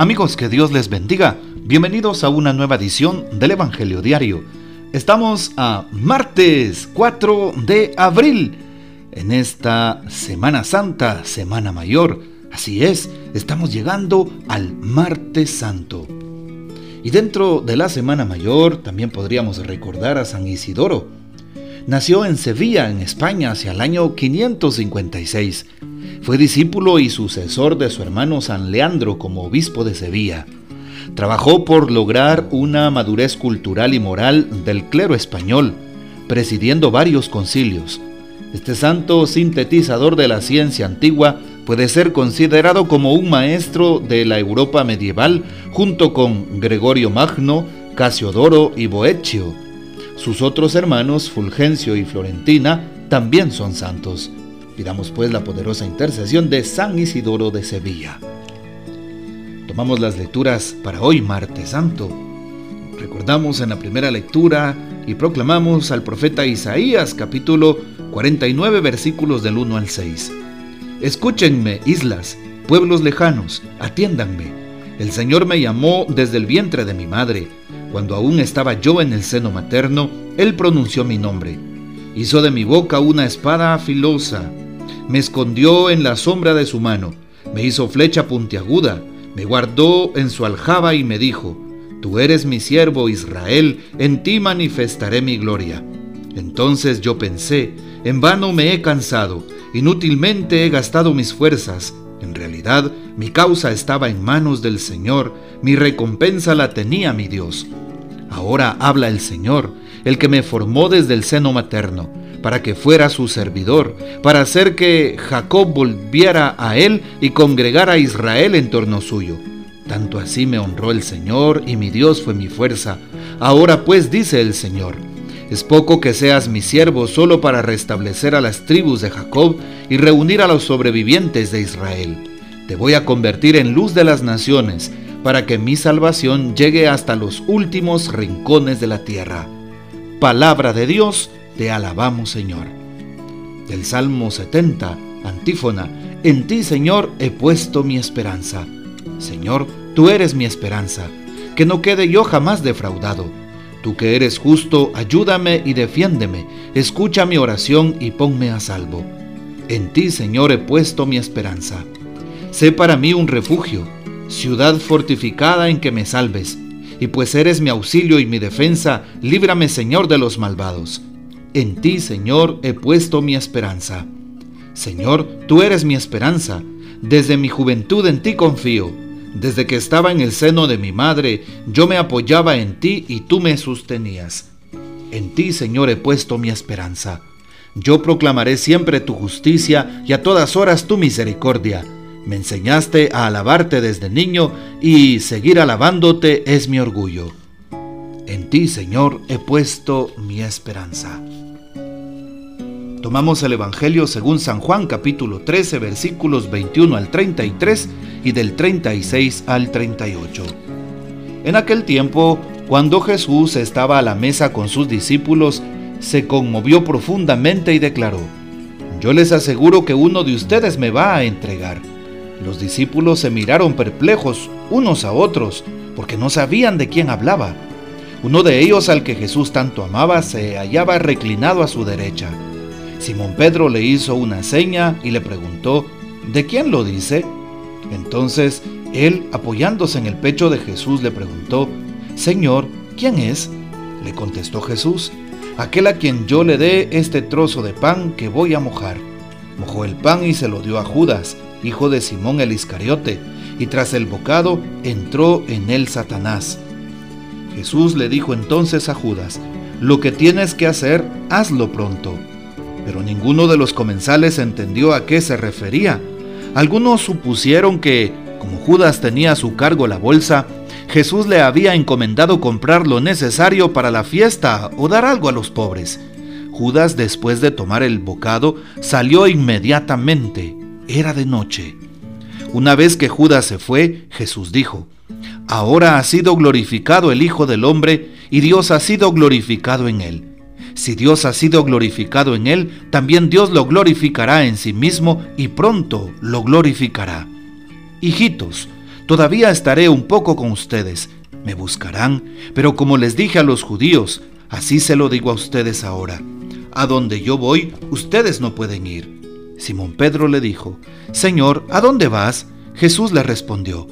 Amigos, que Dios les bendiga. Bienvenidos a una nueva edición del Evangelio Diario. Estamos a martes 4 de abril, en esta Semana Santa, Semana Mayor. Así es, estamos llegando al martes santo. Y dentro de la Semana Mayor también podríamos recordar a San Isidoro. Nació en Sevilla, en España, hacia el año 556 fue discípulo y sucesor de su hermano San Leandro como obispo de Sevilla. Trabajó por lograr una madurez cultural y moral del clero español, presidiendo varios concilios. Este santo sintetizador de la ciencia antigua puede ser considerado como un maestro de la Europa medieval junto con Gregorio Magno, Casiodoro y Boeccio. Sus otros hermanos, Fulgencio y Florentina, también son santos. Pidamos pues la poderosa intercesión de San Isidoro de Sevilla. Tomamos las lecturas para hoy, martes santo. Recordamos en la primera lectura y proclamamos al profeta Isaías capítulo 49 versículos del 1 al 6. Escúchenme, islas, pueblos lejanos, atiéndanme. El Señor me llamó desde el vientre de mi madre. Cuando aún estaba yo en el seno materno, Él pronunció mi nombre. Hizo de mi boca una espada filosa me escondió en la sombra de su mano, me hizo flecha puntiaguda, me guardó en su aljaba y me dijo, Tú eres mi siervo Israel, en ti manifestaré mi gloria. Entonces yo pensé, en vano me he cansado, inútilmente he gastado mis fuerzas. En realidad, mi causa estaba en manos del Señor, mi recompensa la tenía mi Dios. Ahora habla el Señor, el que me formó desde el seno materno para que fuera su servidor, para hacer que Jacob volviera a él y congregara a Israel en torno suyo. Tanto así me honró el Señor y mi Dios fue mi fuerza. Ahora pues dice el Señor, es poco que seas mi siervo solo para restablecer a las tribus de Jacob y reunir a los sobrevivientes de Israel. Te voy a convertir en luz de las naciones, para que mi salvación llegue hasta los últimos rincones de la tierra. Palabra de Dios, te alabamos Señor. Del Salmo 70, antífona, en ti Señor he puesto mi esperanza. Señor, tú eres mi esperanza, que no quede yo jamás defraudado. Tú que eres justo, ayúdame y defiéndeme, escucha mi oración y ponme a salvo. En ti, Señor, he puesto mi esperanza. Sé para mí un refugio, ciudad fortificada en que me salves, y pues eres mi auxilio y mi defensa, líbrame, Señor, de los malvados. En ti, Señor, he puesto mi esperanza. Señor, tú eres mi esperanza. Desde mi juventud en ti confío. Desde que estaba en el seno de mi madre, yo me apoyaba en ti y tú me sostenías. En ti, Señor, he puesto mi esperanza. Yo proclamaré siempre tu justicia y a todas horas tu misericordia. Me enseñaste a alabarte desde niño y seguir alabándote es mi orgullo. En ti, Señor, he puesto mi esperanza. Tomamos el Evangelio según San Juan capítulo 13 versículos 21 al 33 y del 36 al 38. En aquel tiempo, cuando Jesús estaba a la mesa con sus discípulos, se conmovió profundamente y declaró, Yo les aseguro que uno de ustedes me va a entregar. Los discípulos se miraron perplejos unos a otros, porque no sabían de quién hablaba. Uno de ellos al que Jesús tanto amaba se hallaba reclinado a su derecha. Simón Pedro le hizo una seña y le preguntó, ¿de quién lo dice? Entonces él, apoyándose en el pecho de Jesús, le preguntó, Señor, ¿quién es? Le contestó Jesús, aquel a quien yo le dé este trozo de pan que voy a mojar. Mojó el pan y se lo dio a Judas, hijo de Simón el Iscariote, y tras el bocado entró en él Satanás. Jesús le dijo entonces a Judas, lo que tienes que hacer, hazlo pronto. Pero ninguno de los comensales entendió a qué se refería. Algunos supusieron que, como Judas tenía a su cargo la bolsa, Jesús le había encomendado comprar lo necesario para la fiesta o dar algo a los pobres. Judas, después de tomar el bocado, salió inmediatamente. Era de noche. Una vez que Judas se fue, Jesús dijo, Ahora ha sido glorificado el Hijo del Hombre y Dios ha sido glorificado en él. Si Dios ha sido glorificado en él, también Dios lo glorificará en sí mismo y pronto lo glorificará. Hijitos, todavía estaré un poco con ustedes. Me buscarán, pero como les dije a los judíos, así se lo digo a ustedes ahora. A donde yo voy, ustedes no pueden ir. Simón Pedro le dijo, Señor, ¿a dónde vas? Jesús le respondió,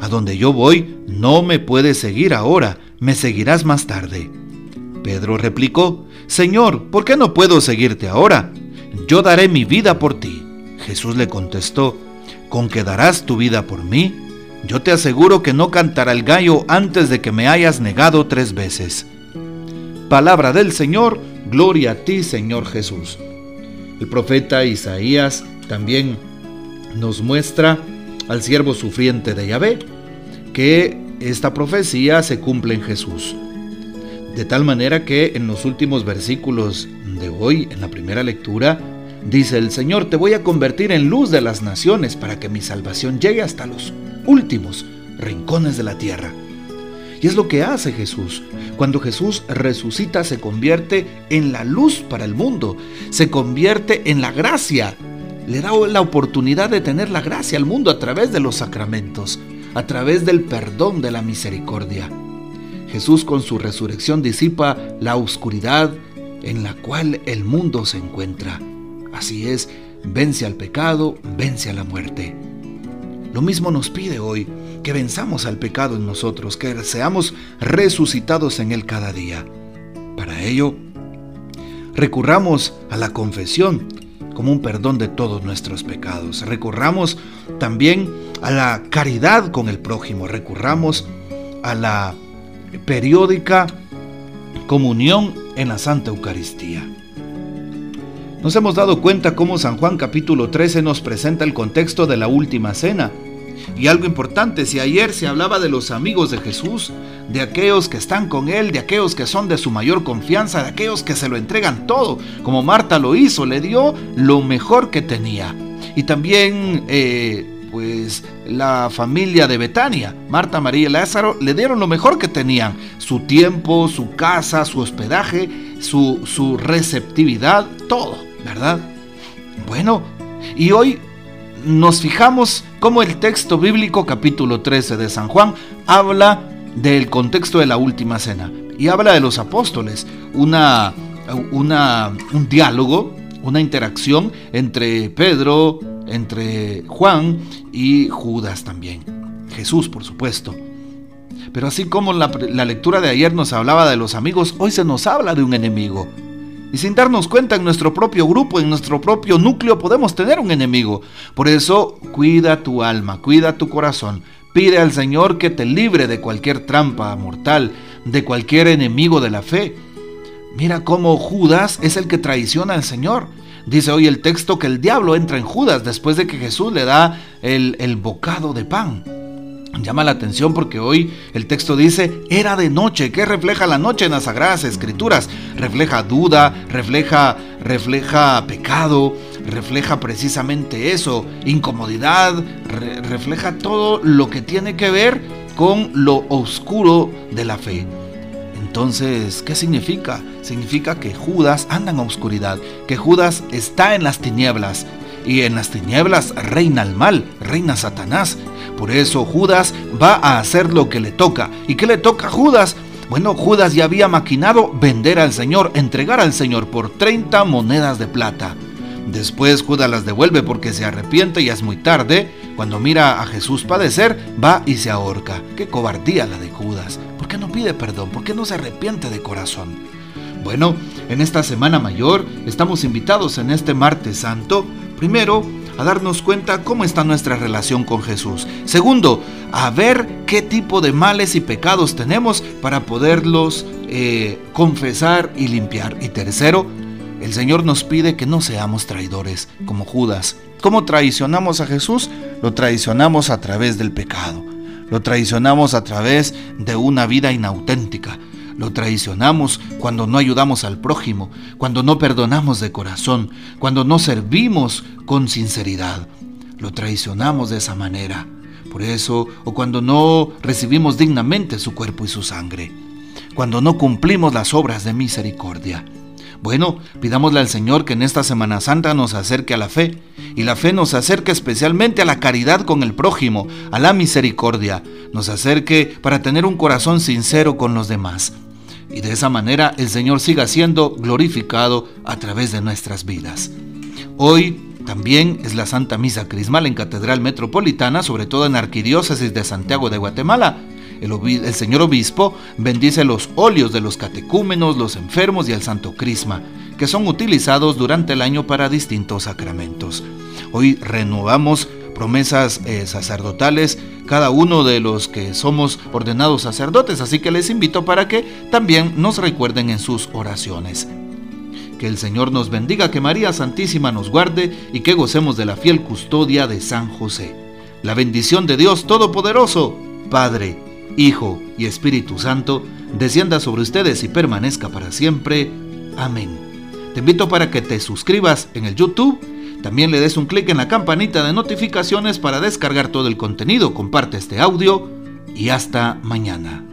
A donde yo voy, no me puedes seguir ahora, me seguirás más tarde. Pedro replicó, Señor, ¿por qué no puedo seguirte ahora? Yo daré mi vida por ti. Jesús le contestó, ¿con qué darás tu vida por mí? Yo te aseguro que no cantará el gallo antes de que me hayas negado tres veces. Palabra del Señor, gloria a ti Señor Jesús. El profeta Isaías también nos muestra al siervo sufriente de Yahvé, que esta profecía se cumple en Jesús. De tal manera que en los últimos versículos de hoy, en la primera lectura, dice el Señor, te voy a convertir en luz de las naciones para que mi salvación llegue hasta los últimos rincones de la tierra. Y es lo que hace Jesús. Cuando Jesús resucita se convierte en la luz para el mundo, se convierte en la gracia. Le da la oportunidad de tener la gracia al mundo a través de los sacramentos, a través del perdón de la misericordia. Jesús con su resurrección disipa la oscuridad en la cual el mundo se encuentra. Así es, vence al pecado, vence a la muerte. Lo mismo nos pide hoy, que venzamos al pecado en nosotros, que seamos resucitados en él cada día. Para ello, recurramos a la confesión como un perdón de todos nuestros pecados. Recurramos también a la caridad con el prójimo. Recurramos a la periódica comunión en la Santa Eucaristía. Nos hemos dado cuenta cómo San Juan capítulo 13 nos presenta el contexto de la última cena. Y algo importante, si ayer se hablaba de los amigos de Jesús, de aquellos que están con Él, de aquellos que son de su mayor confianza, de aquellos que se lo entregan todo, como Marta lo hizo, le dio lo mejor que tenía. Y también, eh, pues, la familia de Betania, Marta, María y Lázaro, le dieron lo mejor que tenían, su tiempo, su casa, su hospedaje, su, su receptividad, todo. ¿verdad? Bueno, y hoy nos fijamos cómo el texto bíblico capítulo 13 de San Juan habla del contexto de la última cena y habla de los apóstoles, una, una, un diálogo, una interacción entre Pedro, entre Juan y Judas también. Jesús, por supuesto. Pero así como la, la lectura de ayer nos hablaba de los amigos, hoy se nos habla de un enemigo. Y sin darnos cuenta en nuestro propio grupo, en nuestro propio núcleo, podemos tener un enemigo. Por eso, cuida tu alma, cuida tu corazón. Pide al Señor que te libre de cualquier trampa mortal, de cualquier enemigo de la fe. Mira cómo Judas es el que traiciona al Señor. Dice hoy el texto que el diablo entra en Judas después de que Jesús le da el, el bocado de pan. Llama la atención porque hoy el texto dice, era de noche. ¿Qué refleja la noche en las Sagradas Escrituras? Refleja duda, refleja, refleja pecado, refleja precisamente eso, incomodidad, refleja todo lo que tiene que ver con lo oscuro de la fe. Entonces, ¿qué significa? Significa que Judas anda en oscuridad, que Judas está en las tinieblas, y en las tinieblas reina el mal, reina Satanás. Por eso Judas va a hacer lo que le toca. ¿Y qué le toca a Judas? Bueno, Judas ya había maquinado vender al Señor, entregar al Señor por 30 monedas de plata. Después Judas las devuelve porque se arrepiente y es muy tarde. Cuando mira a Jesús padecer, va y se ahorca. Qué cobardía la de Judas. ¿Por qué no pide perdón? ¿Por qué no se arrepiente de corazón? Bueno, en esta Semana Mayor estamos invitados en este martes santo Primero, a darnos cuenta cómo está nuestra relación con Jesús. Segundo, a ver qué tipo de males y pecados tenemos para poderlos eh, confesar y limpiar. Y tercero, el Señor nos pide que no seamos traidores como Judas. ¿Cómo traicionamos a Jesús? Lo traicionamos a través del pecado. Lo traicionamos a través de una vida inauténtica. Lo traicionamos cuando no ayudamos al prójimo, cuando no perdonamos de corazón, cuando no servimos con sinceridad. Lo traicionamos de esa manera. Por eso, o cuando no recibimos dignamente su cuerpo y su sangre, cuando no cumplimos las obras de misericordia. Bueno, pidámosle al Señor que en esta Semana Santa nos acerque a la fe y la fe nos acerque especialmente a la caridad con el prójimo, a la misericordia, nos acerque para tener un corazón sincero con los demás. Y de esa manera el Señor siga siendo glorificado a través de nuestras vidas. Hoy también es la Santa Misa Crismal en Catedral Metropolitana, sobre todo en Arquidiócesis de Santiago de Guatemala. El, señor obispo bendice los óleos de los catecúmenos, los enfermos y el Santo Crisma, que son utilizados durante el año para distintos sacramentos. Hoy renovamos promesas eh, sacerdotales cada uno de los que somos ordenados sacerdotes, así que les invito para que también nos recuerden en sus oraciones. Que el Señor nos bendiga, que María Santísima nos guarde y que gocemos de la fiel custodia de San José. La bendición de Dios Todopoderoso, Padre, Hijo y Espíritu Santo, descienda sobre ustedes y permanezca para siempre. Amén. Te invito para que te suscribas en el YouTube, también le des un clic en la campanita de notificaciones para descargar todo el contenido, comparte este audio y hasta mañana.